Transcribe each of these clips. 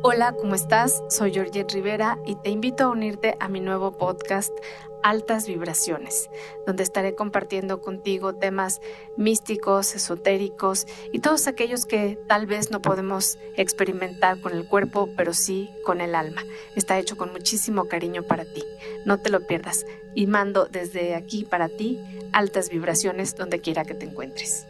Hola, ¿cómo estás? Soy Georgette Rivera y te invito a unirte a mi nuevo podcast Altas Vibraciones, donde estaré compartiendo contigo temas místicos, esotéricos y todos aquellos que tal vez no podemos experimentar con el cuerpo, pero sí con el alma. Está hecho con muchísimo cariño para ti. No te lo pierdas y mando desde aquí para ti altas vibraciones donde quiera que te encuentres.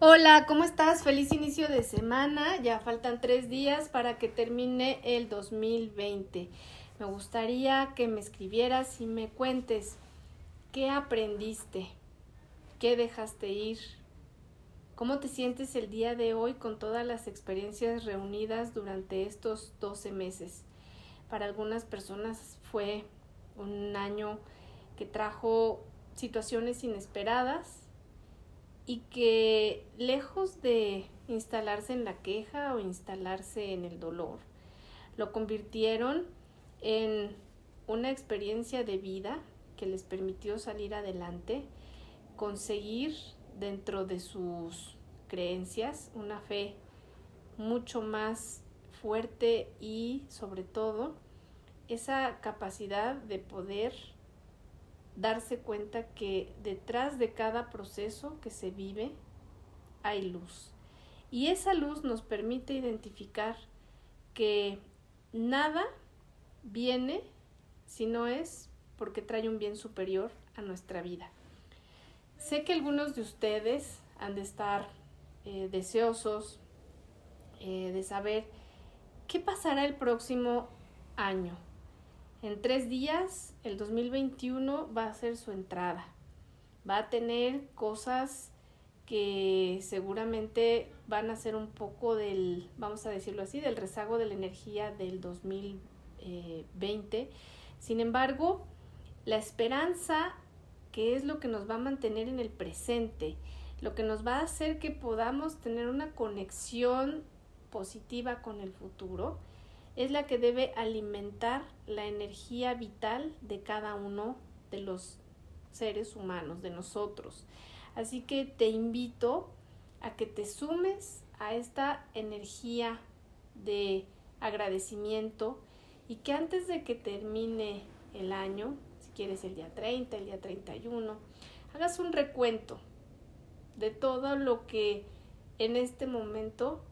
Hola, ¿cómo estás? Feliz inicio de semana. Ya faltan tres días para que termine el 2020. Me gustaría que me escribieras y me cuentes qué aprendiste, qué dejaste ir, cómo te sientes el día de hoy con todas las experiencias reunidas durante estos 12 meses. Para algunas personas fue un año que trajo situaciones inesperadas y que lejos de instalarse en la queja o instalarse en el dolor, lo convirtieron en una experiencia de vida que les permitió salir adelante, conseguir dentro de sus creencias una fe mucho más fuerte y sobre todo esa capacidad de poder darse cuenta que detrás de cada proceso que se vive hay luz. Y esa luz nos permite identificar que nada viene si no es porque trae un bien superior a nuestra vida. Sé que algunos de ustedes han de estar eh, deseosos eh, de saber qué pasará el próximo año, en tres días, el 2021 va a ser su entrada. Va a tener cosas que seguramente van a ser un poco del, vamos a decirlo así, del rezago de la energía del 2020. Sin embargo, la esperanza, que es lo que nos va a mantener en el presente, lo que nos va a hacer que podamos tener una conexión positiva con el futuro, es la que debe alimentar la energía vital de cada uno de los seres humanos, de nosotros. Así que te invito a que te sumes a esta energía de agradecimiento y que antes de que termine el año, si quieres el día 30, el día 31, hagas un recuento de todo lo que en este momento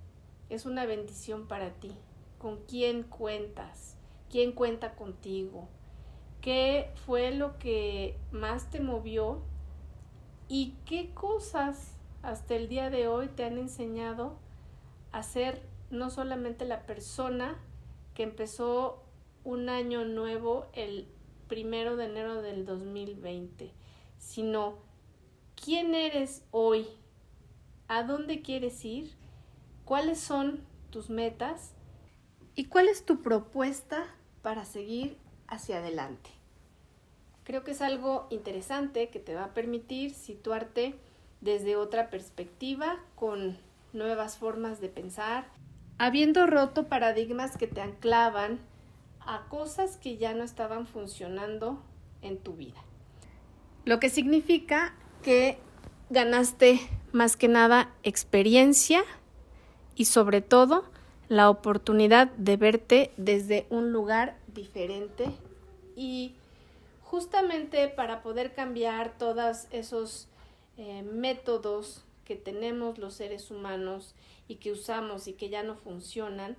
es una bendición para ti, con quién cuentas, quién cuenta contigo, qué fue lo que más te movió y qué cosas hasta el día de hoy te han enseñado a ser no solamente la persona que empezó un año nuevo el primero de enero del 2020, sino quién eres hoy, a dónde quieres ir, cuáles son tus metas ¿Y cuál es tu propuesta para seguir hacia adelante? Creo que es algo interesante que te va a permitir situarte desde otra perspectiva, con nuevas formas de pensar, habiendo roto paradigmas que te anclaban a cosas que ya no estaban funcionando en tu vida. Lo que significa que ganaste más que nada experiencia y sobre todo la oportunidad de verte desde un lugar diferente y justamente para poder cambiar todos esos eh, métodos que tenemos los seres humanos y que usamos y que ya no funcionan,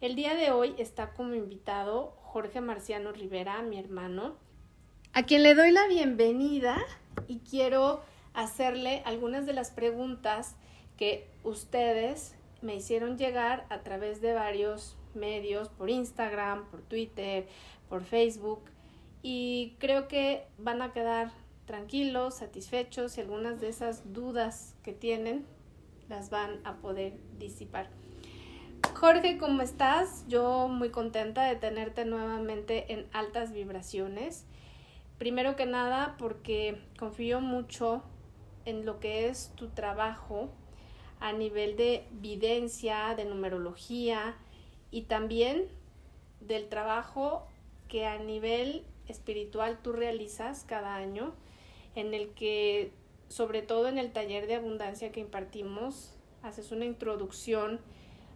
el día de hoy está como invitado Jorge Marciano Rivera, mi hermano, a quien le doy la bienvenida y quiero hacerle algunas de las preguntas que ustedes me hicieron llegar a través de varios medios, por Instagram, por Twitter, por Facebook, y creo que van a quedar tranquilos, satisfechos y algunas de esas dudas que tienen las van a poder disipar. Jorge, ¿cómo estás? Yo muy contenta de tenerte nuevamente en altas vibraciones. Primero que nada porque confío mucho en lo que es tu trabajo a nivel de videncia, de numerología y también del trabajo que a nivel espiritual tú realizas cada año, en el que, sobre todo en el taller de abundancia que impartimos haces una introducción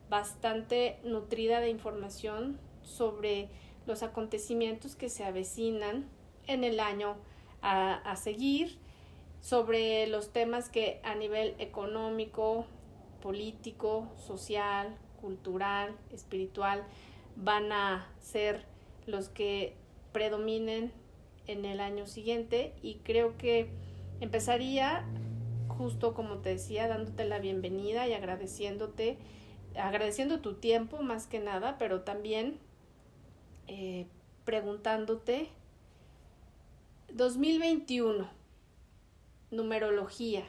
bastante nutrida de información sobre los acontecimientos que se avecinan en el año a, a seguir, sobre los temas que a nivel económico, político, social, cultural, espiritual, van a ser los que predominen en el año siguiente. Y creo que empezaría justo como te decía dándote la bienvenida y agradeciéndote agradeciendo tu tiempo más que nada pero también eh, preguntándote 2021 numerología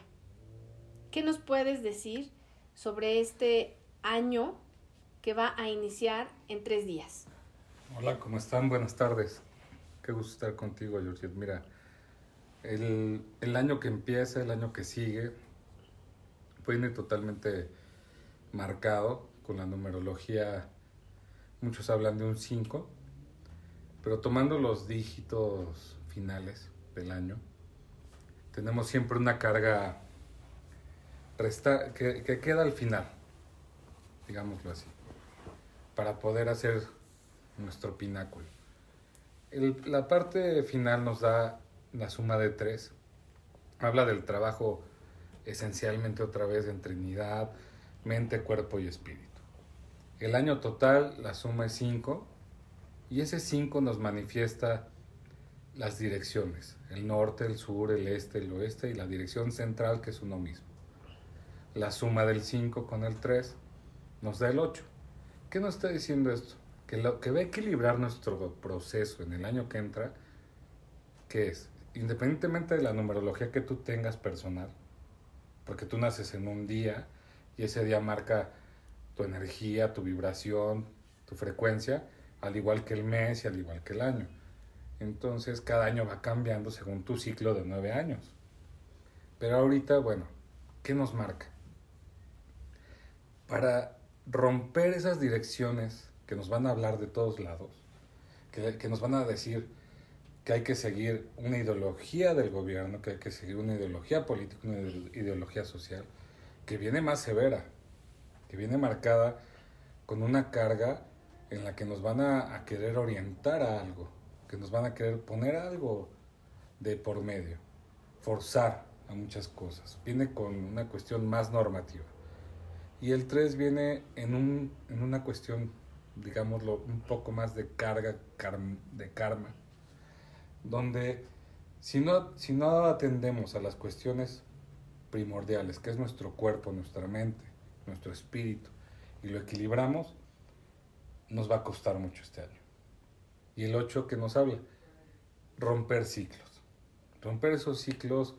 ¿qué nos puedes decir sobre este año que va a iniciar en tres días. Hola, ¿cómo están? Buenas tardes. Qué gusto estar contigo, Georgette. Mira, el, el, año que empieza, el año que sigue, viene totalmente marcado con la numerología. Muchos hablan de un 5, pero tomando los dígitos finales del año, tenemos siempre una carga que, que queda al final, digámoslo así para poder hacer nuestro pináculo. la parte final nos da la suma de tres. Habla del trabajo esencialmente otra vez en Trinidad, mente, cuerpo y espíritu. El año total, la suma es cinco, y ese cinco nos manifiesta las direcciones, el norte, el sur, el este, el oeste y la dirección central que es uno mismo. La suma del 5 con el 3 nos da el 8. ¿Qué nos está diciendo esto? Que lo que va a equilibrar nuestro proceso en el año que entra, que es, independientemente de la numerología que tú tengas personal, porque tú naces en un día y ese día marca tu energía, tu vibración, tu frecuencia, al igual que el mes y al igual que el año. Entonces cada año va cambiando según tu ciclo de nueve años. Pero ahorita, bueno, ¿qué nos marca? Para romper esas direcciones que nos van a hablar de todos lados, que, nos van a decir que hay que seguir una ideología del gobierno, que hay que seguir una ideología política, una ideología social, que viene más severa, que viene marcada con una carga en la que nos van a querer orientar a algo, que nos van a querer poner algo de por medio, forzar a muchas cosas. Viene con una cuestión más normativa. Y el 3 viene en, un, en una cuestión, digámoslo, un poco más de carga de karma, donde si no, si no atendemos a las cuestiones primordiales, que es nuestro cuerpo, nuestra mente, nuestro espíritu, y lo equilibramos, nos va a costar mucho este año. Y el 8 que nos habla, romper ciclos. Romper esos ciclos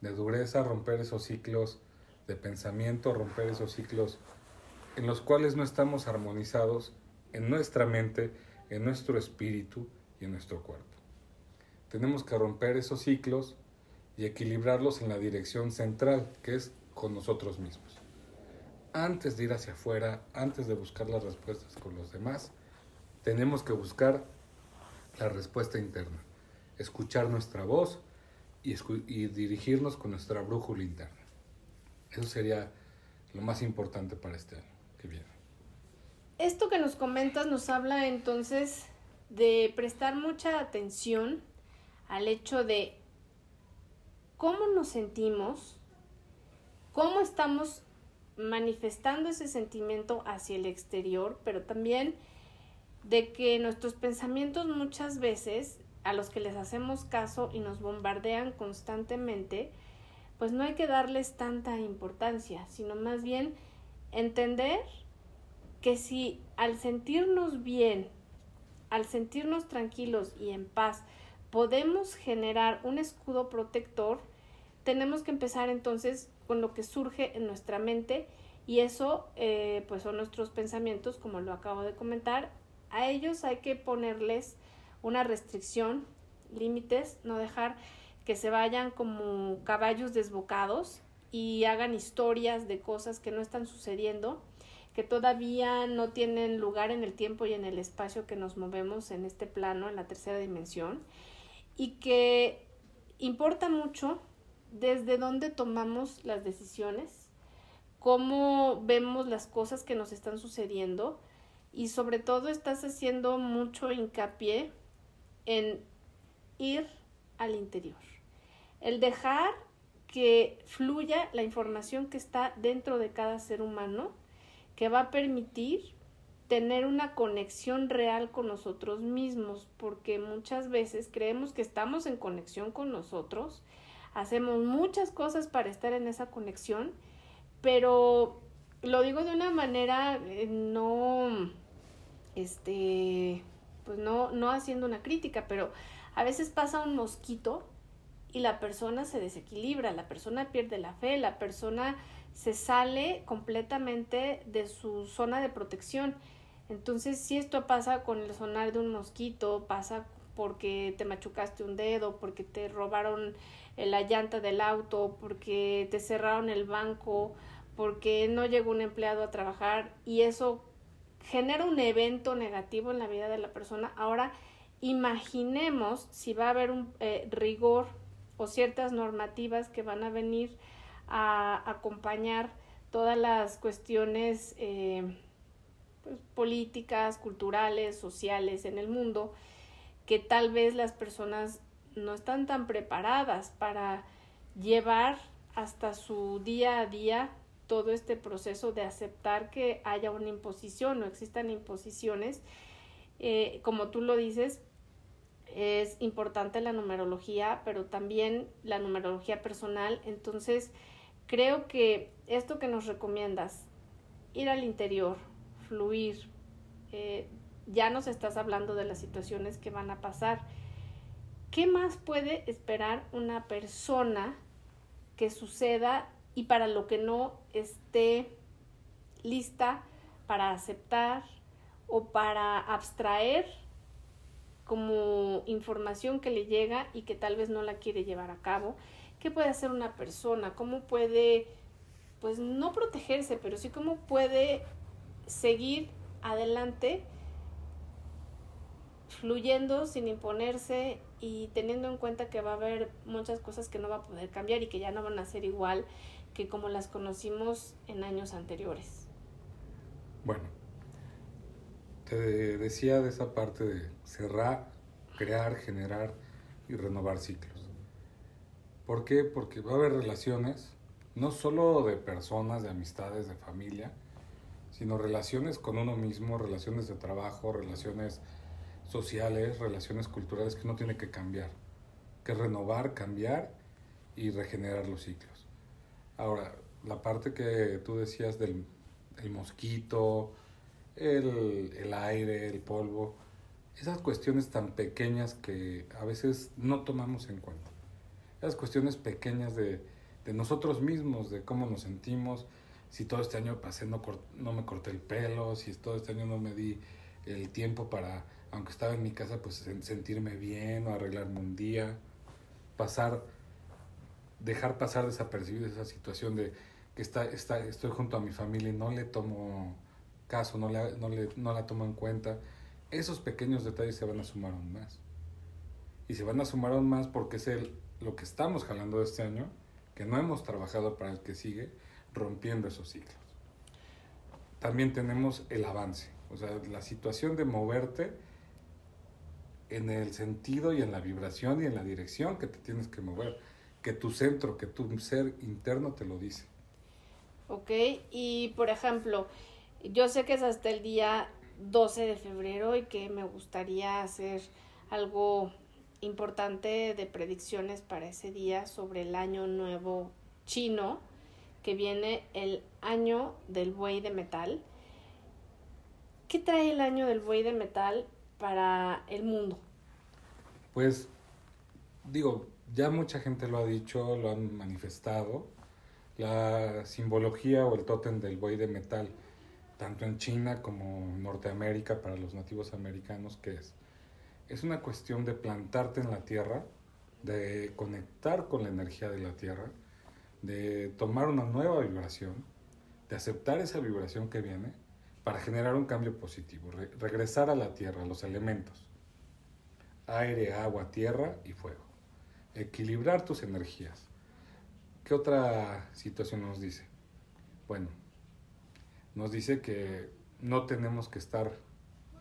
de dureza, romper esos ciclos de pensamiento, romper esos ciclos en los cuales no estamos armonizados en nuestra mente, en nuestro espíritu y en nuestro cuerpo. Tenemos que romper esos ciclos y equilibrarlos en la dirección central, que es con nosotros mismos. Antes de ir hacia afuera, antes de buscar las respuestas con los demás, tenemos que buscar la respuesta interna, escuchar nuestra voz y, dirigirnos con nuestra brújula interna. Eso sería lo más importante para este año que viene. Esto que nos comentas nos habla entonces de prestar mucha atención al hecho de cómo nos sentimos, cómo estamos manifestando ese sentimiento hacia el exterior, pero también de que nuestros pensamientos muchas veces a los que les hacemos caso y nos bombardean constantemente, pues no hay que darles tanta importancia, sino más bien entender que si al sentirnos bien, al sentirnos tranquilos y en paz, podemos generar un escudo protector, tenemos que empezar entonces con lo que surge en nuestra mente y eso eh, pues son nuestros pensamientos como lo acabo de comentar a ellos hay que ponerles una restricción límites no dejar que se vayan como caballos desbocados y hagan historias de cosas que no están sucediendo, que todavía no tienen lugar en el tiempo y en el espacio que nos movemos en este plano, en la tercera dimensión, y que importa mucho desde dónde tomamos las decisiones, cómo vemos las cosas que nos están sucediendo y sobre todo estás haciendo mucho hincapié en ir al interior. El dejar que fluya la información que está dentro de cada ser humano, que va a permitir tener una conexión real con nosotros mismos, porque muchas veces creemos que estamos en conexión con nosotros, hacemos muchas cosas para estar en esa conexión, pero lo digo de una manera eh, no, este, pues no, no haciendo una crítica, pero a veces pasa un mosquito y la persona se desequilibra, la persona pierde la fe, la persona se sale completamente de su zona de protección. Entonces, si esto pasa con el sonar de un mosquito, pasa porque te machucaste un dedo, porque te robaron la llanta del auto, porque te cerraron el banco, porque no llegó un empleado a trabajar y eso genera un evento negativo en la vida de la persona. Ahora, imaginemos si va a haber un eh, rigor o ciertas normativas que van a venir a acompañar todas las cuestiones eh, pues, políticas, culturales, sociales en el mundo, que tal vez las personas no están tan preparadas para llevar hasta su día a día todo este proceso de aceptar que haya una imposición o existan imposiciones. Eh, como tú lo dices, es importante la numerología, pero también la numerología personal. Entonces, creo que esto que nos recomiendas, ir al interior, fluir, eh, ya nos estás hablando de las situaciones que van a pasar. ¿Qué más puede esperar una persona que suceda y para lo que no esté lista para aceptar o para abstraer como información que le llega y que tal vez no la quiere llevar a cabo. ¿Qué puede hacer una persona? ¿Cómo puede, pues no protegerse, pero sí cómo puede seguir adelante fluyendo sin imponerse y teniendo en cuenta que va a haber muchas cosas que no va a poder cambiar y que ya no van a ser igual que como las conocimos en años anteriores. Bueno, te decía de esa parte de cerrar, crear, generar y renovar ciclos. ¿Por qué? Porque va a haber relaciones, no solo de personas, de amistades, de familia, sino relaciones con uno mismo, relaciones de trabajo, relaciones sociales, relaciones culturales que uno tiene que cambiar, que renovar, cambiar y regenerar los ciclos. Ahora, la parte que tú decías del mosquito, el, aire, el polvo, esas cuestiones tan pequeñas que a veces no tomamos en cuenta. Esas cuestiones pequeñas de, nosotros mismos, de cómo nos sentimos, si todo este año pasé no, no me corté el pelo, si todo este año no me di el tiempo para, aunque estaba en mi casa, pues sentirme bien o arreglarme un día, pasar, dejar pasar desapercibida esa situación de que está, está, estoy junto a mi familia y no le tomo caso, no, no, le, no la toma en cuenta, esos pequeños detalles se van a sumar aún más. Y se van a sumar aún más porque es el, lo que estamos jalando este año, que no hemos trabajado para el que sigue, rompiendo esos ciclos. También tenemos el avance, o sea, la situación de moverte en el sentido y en la vibración y en la dirección que te tienes que mover, que tu centro, que tu ser interno te lo dice. Ok, y por ejemplo, yo sé que es hasta el día 12 de febrero y que me gustaría hacer algo importante de predicciones para ese día sobre el año nuevo chino, que viene el año del buey de metal. ¿Qué trae el año del buey de metal para el mundo? Pues digo, ya mucha gente lo ha dicho, lo han manifestado. La simbología o el tótem del buey de metal tanto en China como en Norteamérica para los nativos americanos, que es, es una cuestión de plantarte en la tierra, de conectar con la energía de la tierra, de tomar una nueva vibración, de aceptar esa vibración que viene para generar un cambio positivo, regresar a la tierra, a los elementos, aire, agua, tierra y fuego, equilibrar tus energías. ¿Qué otra situación nos dice? Bueno, nos dice que no tenemos que estar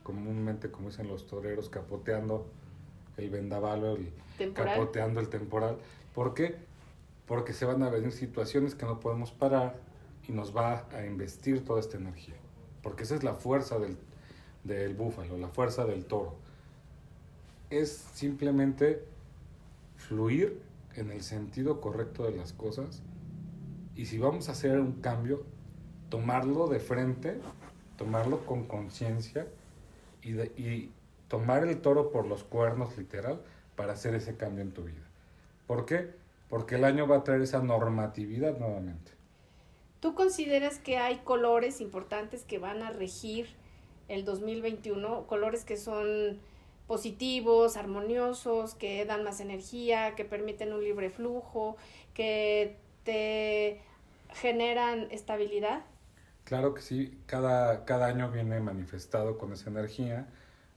comúnmente, como dicen los toreros, capoteando el vendaval o el Temporal. capoteando el temporal. ¿Por qué? Porque se van a venir situaciones que no podemos parar y nos va a investir toda esta energía. Porque esa es la fuerza del, del búfalo, la fuerza del toro. Es simplemente fluir en el sentido correcto de las cosas y si vamos a hacer un cambio, tomarlo de frente, tomarlo con conciencia y, tomar el toro por los cuernos literal para hacer ese cambio en tu vida. ¿Por qué? Porque el año va a traer esa normatividad nuevamente. ¿Tú consideras que hay colores importantes que van a regir el 2021? Colores que son positivos, armoniosos, que dan más energía, que permiten un libre flujo, que te generan estabilidad. Claro que sí, cada, cada año viene manifestado con esa energía.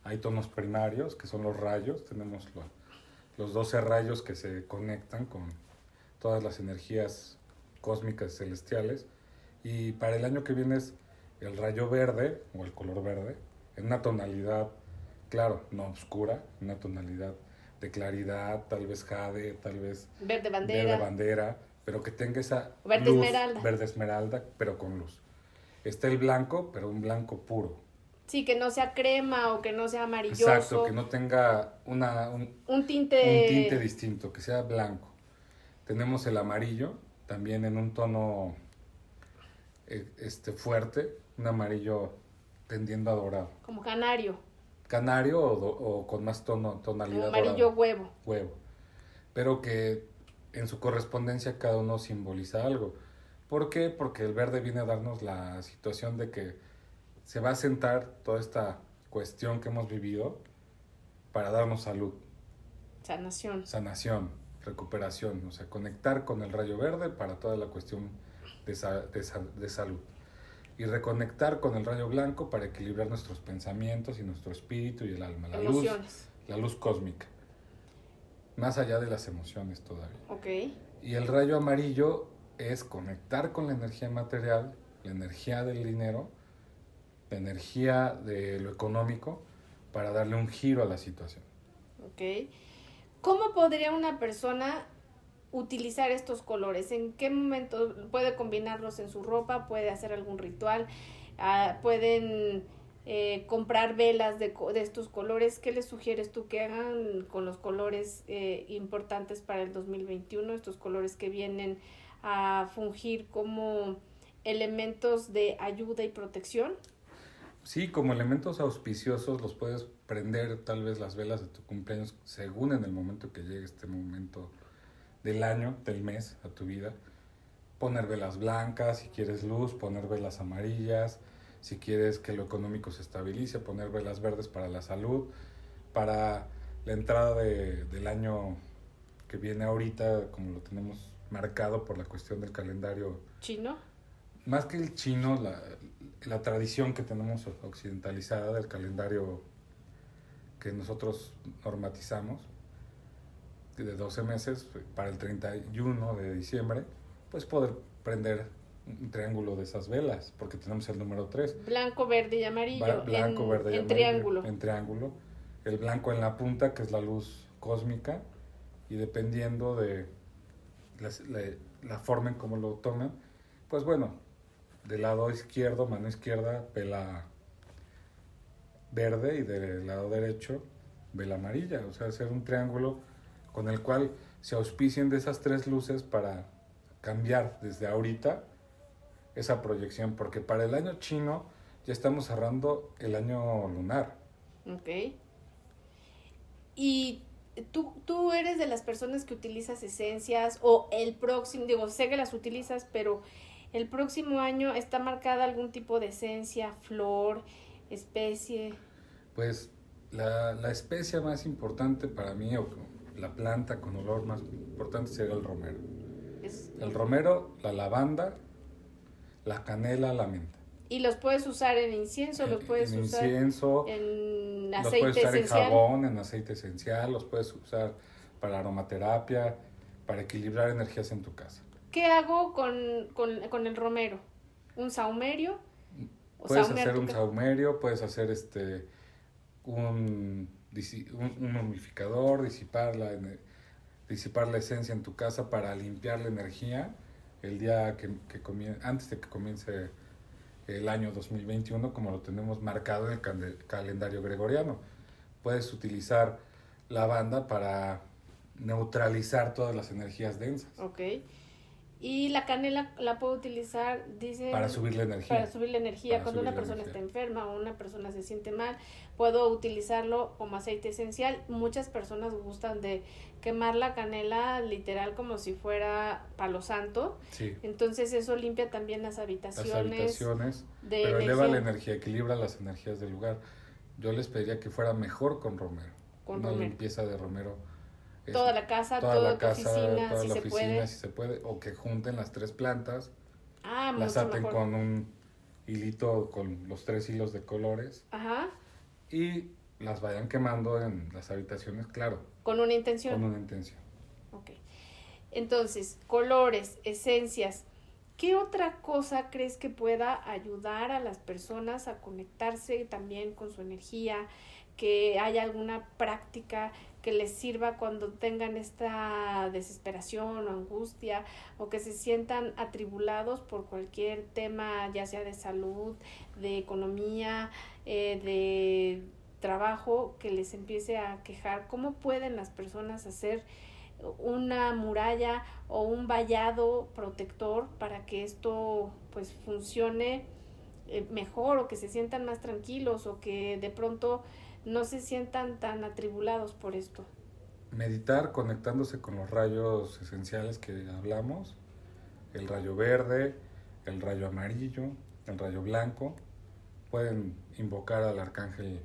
Hay tonos primarios, que son los rayos. Tenemos lo- los 12 rayos que se conectan con todas las energías cósmicas celestiales. Y para el año que viene es el rayo verde, o el color verde, en una tonalidad, claro, no oscura, una tonalidad de claridad, tal vez jade, tal vez Verde bandera. verde bandera, pero que tenga esa Verde luz, esmeralda. verde esmeralda, pero con luz. Está el blanco, pero un blanco puro. Sí, que no sea crema o que no sea amarilloso. Exacto, que no tenga una, un, Un tinte. un tinte distinto, que sea blanco. Tenemos el amarillo, también en un tono eh, este, fuerte, un amarillo tendiendo a dorado. Como canario. Canario o, do- o con más tono, Como tonalidad amarillo dorada. huevo. huevo. Pero que en su correspondencia cada uno simboliza algo. ¿Por qué? Porque el verde viene a darnos la situación de que se va a sentar toda esta cuestión que hemos vivido para darnos salud, Sanación. sanación, recuperación, o sea, conectar con el rayo verde para toda la cuestión de, sa- de sa- de salud. Y reconectar con el rayo blanco para equilibrar nuestros pensamientos y nuestro espíritu y el alma, la luz, Emociones. la luz cósmica, más allá de las emociones todavía. Ok. Y el rayo amarillo es conectar con la energía material, la energía del dinero, la energía de lo económico, para darle un giro a la situación. Ok. ¿Cómo podría una persona utilizar estos colores? ¿En qué momento puede combinarlos en su ropa? ¿Puede hacer algún ritual? Ah, ¿Pueden eh, comprar velas de, de estos colores? ¿Qué les sugieres tú que hagan con los colores eh, importantes para el 2021? Estos colores que vienen a fungir como elementos de ayuda y protección. Sí, como elementos auspiciosos los puedes prender tal vez las velas de tu cumpleaños según en el momento que llegue este momento del año, del mes a tu vida. Poner velas blancas, si quieres luz, poner velas amarillas, si quieres que lo económico se estabilice, poner velas verdes para la salud, para la entrada de- del año que viene ahorita, como lo tenemos marcado por la cuestión del calendario Chino. más que el chino, la, la tradición que tenemos occidentalizada del calendario que nosotros normatizamos de 12 meses para el 31 de diciembre, pues poder prender un triángulo de esas velas, porque tenemos el número 3. Blanco, verde y amarillo. blanco, en, verde y en amarillo, triángulo. En triángulo. El blanco en la punta, que es la luz cósmica, y dependiendo de la, la forma en cómo lo tomen, pues bueno, del lado izquierdo, mano izquierda, vela verde y del lado derecho, vela amarilla. O sea, hacer un triángulo con el cual se auspicien de esas tres luces para cambiar desde ahorita esa proyección, porque para el año chino ya estamos cerrando el año lunar. Ok. Y tú, tú eres de las personas que utilizas esencias o el próximo, digo, sé que las utilizas, pero el próximo año está marcada algún tipo de esencia, flor, especie. Pues la, la especia más importante para mí, o la planta con olor más importante, sería el romero. Es- El romero, la lavanda, la canela, la menta. y los puedes usar en incienso, los En- puedes en usar incienso, en los aceite puedes usar esencial. en jabón, en aceite esencial, los puedes usar para aromaterapia, para equilibrar energías en tu casa. ¿Qué hago con, con, con el romero? un saumerio. puedes hacer un saumerio, puedes hacer este un, un, humidificador, disipar la, disipar la esencia en tu casa para limpiar la energía el día que, que antes de que comience el año 2021 como lo tenemos marcado en el calendario gregoriano. Puedes utilizar la banda para neutralizar todas las energías densas. Ok. Y la canela la puedo utilizar, dice... Para subir la energía. Para subir la energía. Cuando una persona está enferma o una persona se siente mal, puedo utilizarlo como aceite esencial. Muchas personas gustan de quemar la canela literal como si fuera palo santo. Sí. Entonces eso limpia también las habitaciones. Las habitaciones. pero eleva la energía, equilibra las energías del lugar. Yo les pediría que fuera mejor con romero. Con una limpieza de romero toda la casa, toda, la casa, oficina, toda si la se oficina, puede. si se puede, o que junten las tres plantas, ah, las aten con un hilito con los tres hilos de colores, Ajá. y las vayan quemando en las habitaciones, claro. Con una intención. Con una intención. Ok. Entonces, colores, esencias. ¿Qué otra cosa crees que pueda ayudar a las personas a conectarse también con su energía? Que haya alguna práctica que les sirva cuando tengan esta desesperación o angustia o que se sientan atribulados por cualquier tema, ya sea de salud, de economía, eh, de trabajo, que les empiece a quejar. ¿Cómo pueden las personas hacer una muralla o un vallado protector para que esto pues funcione eh, mejor o que se sientan más tranquilos o que de pronto no se sientan tan atribulados por esto. Meditar conectándose con los rayos esenciales que hablamos, el rayo verde, el rayo amarillo, el rayo blanco. Pueden invocar al arcángel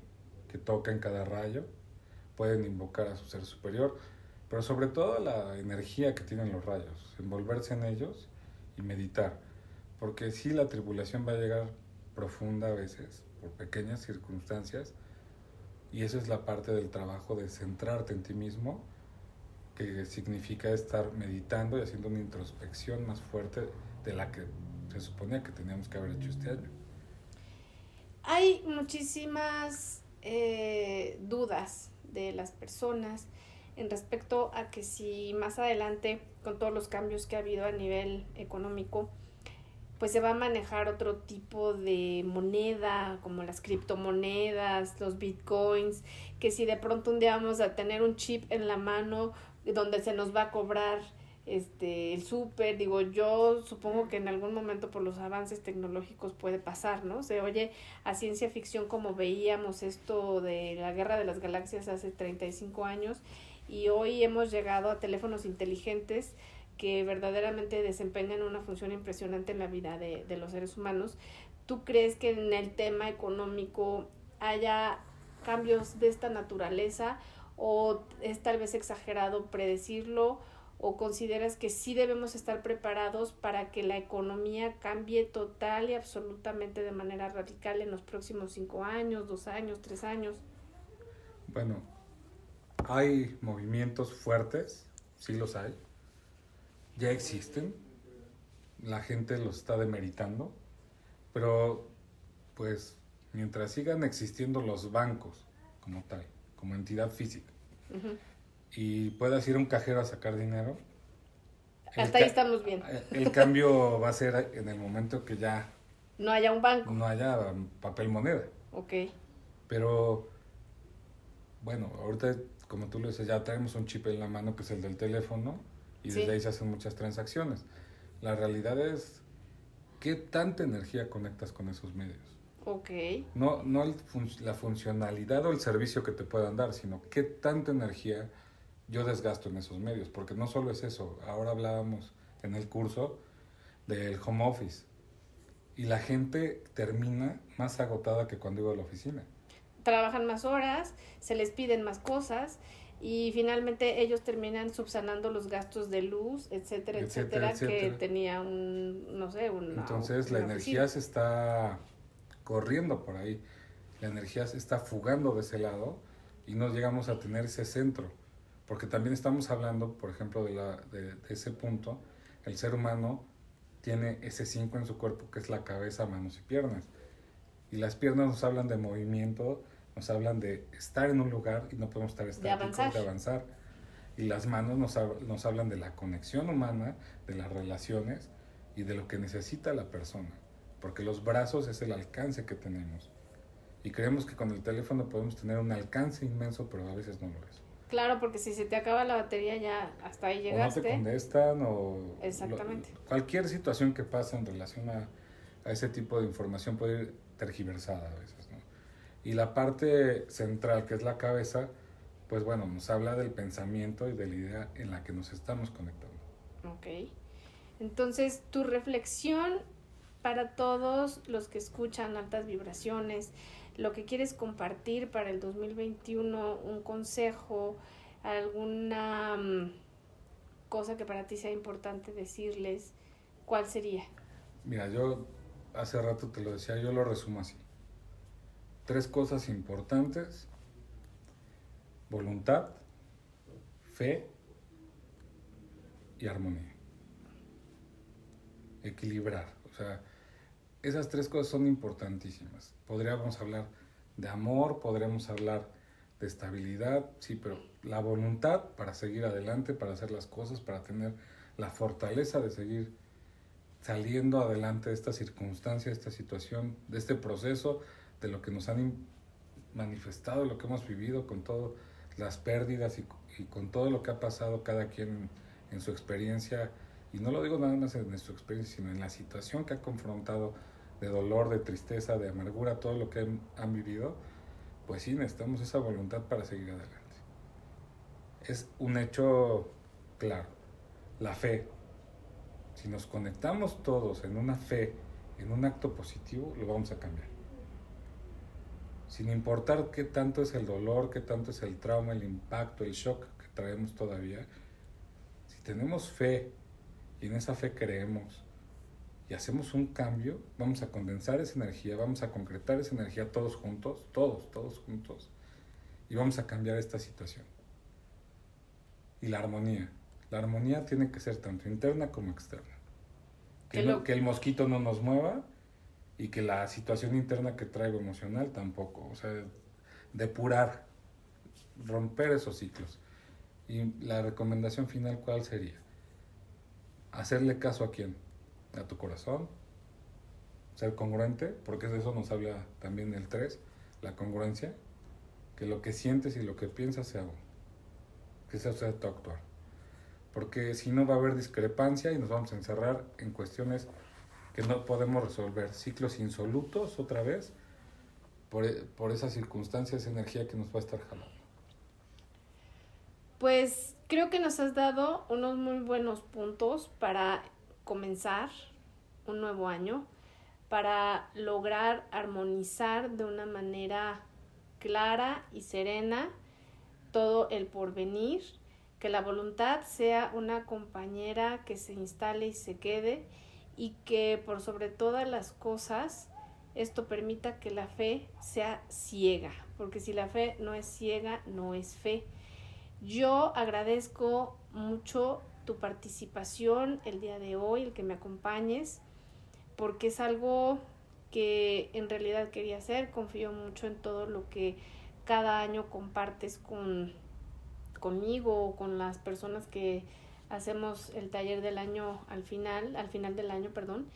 que toca en cada rayo, pueden invocar a su ser superior, pero sobre todo la energía que tienen los rayos, envolverse en ellos y meditar, porque si la tribulación va a llegar profunda a veces, por pequeñas circunstancias, y esa es la parte del trabajo de centrarte en ti mismo, que significa estar meditando y haciendo una introspección más fuerte de la que se suponía que teníamos que haber hecho este año. Hay muchísimas eh, dudas de las personas en respecto a que si más adelante, con todos los cambios que ha habido a nivel económico, pues se va a manejar otro tipo de moneda, como las criptomonedas, los bitcoins, que si de pronto un día vamos a tener un chip en la mano donde se nos va a cobrar este el súper, digo, yo supongo que en algún momento por los avances tecnológicos puede pasar, ¿no? Se oye a ciencia ficción como veíamos esto de la guerra de las galaxias hace 35 años y hoy hemos llegado a teléfonos inteligentes que verdaderamente desempeñan una función impresionante en la vida de, de los seres humanos. ¿Tú crees que en el tema económico haya cambios de esta naturaleza o es tal vez exagerado predecirlo o consideras que sí debemos estar preparados para que la economía cambie total y absolutamente de manera radical en los próximos cinco años, dos años, tres años? Bueno, hay movimientos fuertes, sí los hay, ya existen, la gente los está demeritando, pero pues mientras sigan existiendo los bancos como tal, como entidad física, y puedas ir a un cajero a sacar dinero, hasta ahí estamos bien. El cambio va a ser en el momento que ya no haya un banco. No haya papel moneda. Ok. Pero, bueno, ahorita, como tú lo dices, ya tenemos un chip en la mano que es el del teléfono y desde ahí se hacen muchas transacciones. La realidad es qué tanta energía conectas con esos medios. Ok. No, no la funcionalidad o el servicio que te puedan dar, sino qué tanta energía yo desgasto en esos medios. Porque no solo es eso, ahora hablábamos en el curso del home office y la gente termina más agotada que cuando iba a la oficina. Trabajan más horas, se les piden más cosas y finalmente ellos terminan subsanando los gastos de luz, etcétera, etcétera, que tenía un, no sé, un... Entonces la energía se está corriendo por ahí, la energía se está fugando de ese lado y no llegamos a tener ese centro, porque también estamos hablando, por ejemplo, de, la, de, ese punto, el ser humano tiene ese 5 en su cuerpo que es la cabeza, manos y piernas. Y las piernas nos hablan de movimiento, nos hablan de estar en un lugar y no podemos estar estáticos, de avanzar. Y las manos nos, nos hablan de la conexión humana, de las relaciones y de lo que necesita la persona. Porque los brazos es el alcance que tenemos. Y creemos que con el teléfono podemos tener un alcance inmenso, pero a veces no lo es. Claro, porque si se te acaba la batería ya hasta ahí llegaste. O no te contestan o... Exactamente. cualquier situación que pase en relación a, a, ese tipo de información puede ir tergiversada a veces. Y la parte central, que es la cabeza, pues bueno, nos habla del pensamiento y de la idea en la que nos estamos conectando. Ok. Entonces, tu reflexión para todos los que escuchan altas vibraciones, lo que quieres compartir para el 2021, un consejo, alguna mm, cosa que para ti sea importante decirles, ¿cuál sería? Mira, yo hace rato te lo decía, yo lo resumo así. Tres cosas importantes. Voluntad, fe y armonía. Equilibrar. O sea, esas tres cosas son importantísimas. Podríamos hablar de amor, podríamos hablar de estabilidad, sí, pero la voluntad para seguir adelante, para hacer las cosas, para tener la fortaleza de seguir saliendo adelante de esta circunstancia, de esta situación, de este proceso, de lo que nos han manifestado, lo que hemos vivido con todas las pérdidas y, con todo lo que ha pasado cada quien en su experiencia, y no lo digo nada más en su experiencia, sino en la situación que ha confrontado de dolor, de tristeza, de amargura, todo lo que han, vivido, pues sí, necesitamos esa voluntad para seguir adelante. Es un hecho claro, la fe. Si nos conectamos todos en una fe, en un acto positivo, lo vamos a cambiar. Sin importar qué tanto es el dolor, qué tanto es el trauma, el impacto, el shock que traemos todavía, si tenemos fe y en esa fe creemos, y hacemos un cambio, vamos a condensar esa energía, vamos a concretar esa energía todos juntos, todos, todos juntos, y vamos a cambiar esta situación. Y la armonía. La armonía tiene que ser tanto interna como externa. Que, que el mosquito no nos mueva y que la situación interna que traigo emocional tampoco. O sea, depurar, romper esos ciclos. Y la recomendación final, ¿cuál sería? Hacerle caso a quién? a tu corazón, ser congruente, porque de eso nos habla también el 3, la congruencia, que lo que sientes y lo que piensas sea uno, que sea tu actuar. Porque si no va a haber discrepancia y nos vamos a encerrar en cuestiones que no podemos resolver, ciclos insolutos otra vez, por, por esas circunstancias, energía que nos va a estar jalando. Pues creo que nos has dado unos muy buenos puntos para comenzar un nuevo año para lograr armonizar de una manera clara y serena todo el porvenir, que la voluntad sea una compañera que se instale y se quede y que por sobre todas las cosas esto permita que la fe sea ciega, porque si la fe no es ciega, no es fe. Yo agradezco mucho tu participación el día de hoy, el que me acompañes, porque es algo que en realidad quería hacer. Confío mucho en todo lo que cada año compartes con conmigo o con las personas que hacemos el taller del año al final, al final del año, perdón.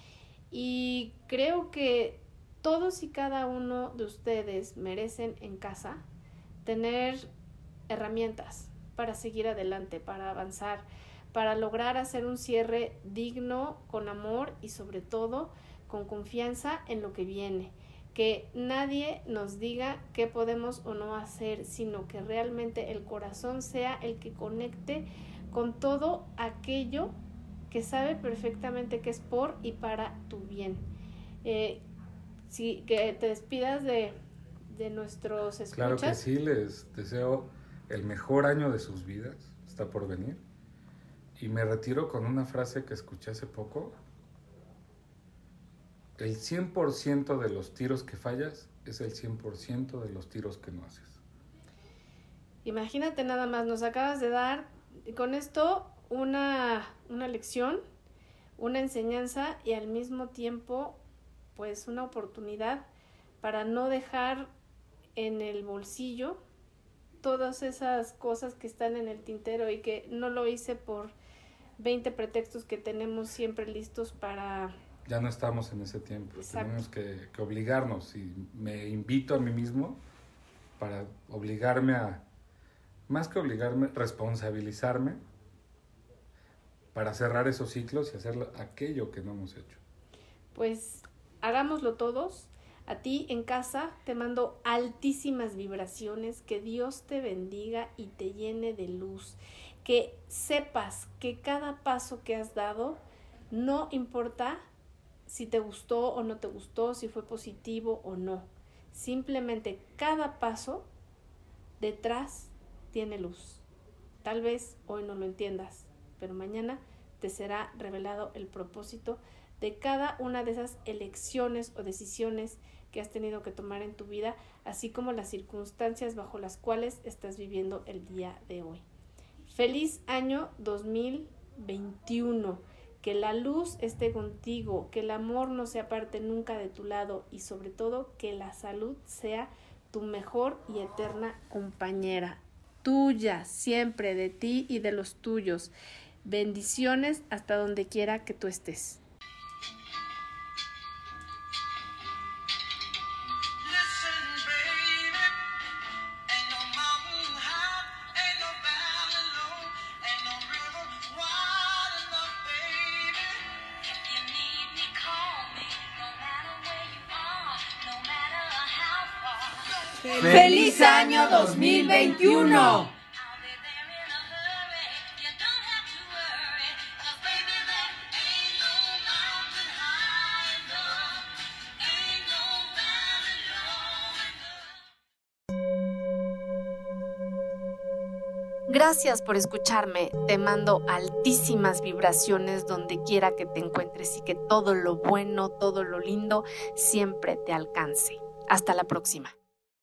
Y creo que todos y cada uno de ustedes merecen en casa tener herramientas para seguir adelante, para avanzar, para lograr hacer un cierre digno, con amor y sobre todo con confianza en lo que viene. Que nadie nos diga qué podemos o no hacer, sino que realmente el corazón sea el que conecte con todo aquello que sabe perfectamente que es por y para tu bien. Eh, que te despidas de, de nuestros escuchas. Claro que sí, les deseo el mejor año de sus vidas, está por venir. Y me retiro con una frase que escuché hace poco. El 100% de los tiros que fallas es el 100% de los tiros que no haces. Imagínate nada más, nos acabas de dar con esto una, una lección una enseñanza y al mismo tiempo pues una oportunidad para no dejar en el bolsillo todas esas cosas que están en el tintero y que no lo hice por 20 pretextos que tenemos siempre listos para... Ya no estamos en ese tiempo, tenemos que, que obligarnos. Y me invito a mí mismo para obligarme a, más que obligarme, responsabilizarme para cerrar esos ciclos y hacer aquello que no hemos hecho. Pues hagámoslo todos. A ti en casa te mando altísimas vibraciones, que Dios te bendiga y te llene de luz, que sepas que cada paso que has dado, no importa si te gustó o no te gustó, si fue positivo o no, simplemente cada paso detrás tiene luz. Tal vez hoy no lo entiendas, pero mañana te será revelado el propósito de cada una de esas elecciones o decisiones que has tenido que tomar en tu vida, así como las circunstancias bajo las cuales estás viviendo el día de hoy. Feliz año 2021. Que la luz esté contigo, que el amor no se aparte nunca de tu lado y sobre todo que la salud sea tu mejor y eterna compañera, tuya, siempre de ti y de los tuyos. Bendiciones hasta donde quiera que tú estés. Gracias por escucharme. Te mando altísimas vibraciones donde quiera que te encuentres y que todo lo bueno, todo lo lindo siempre te alcance. Hasta la próxima.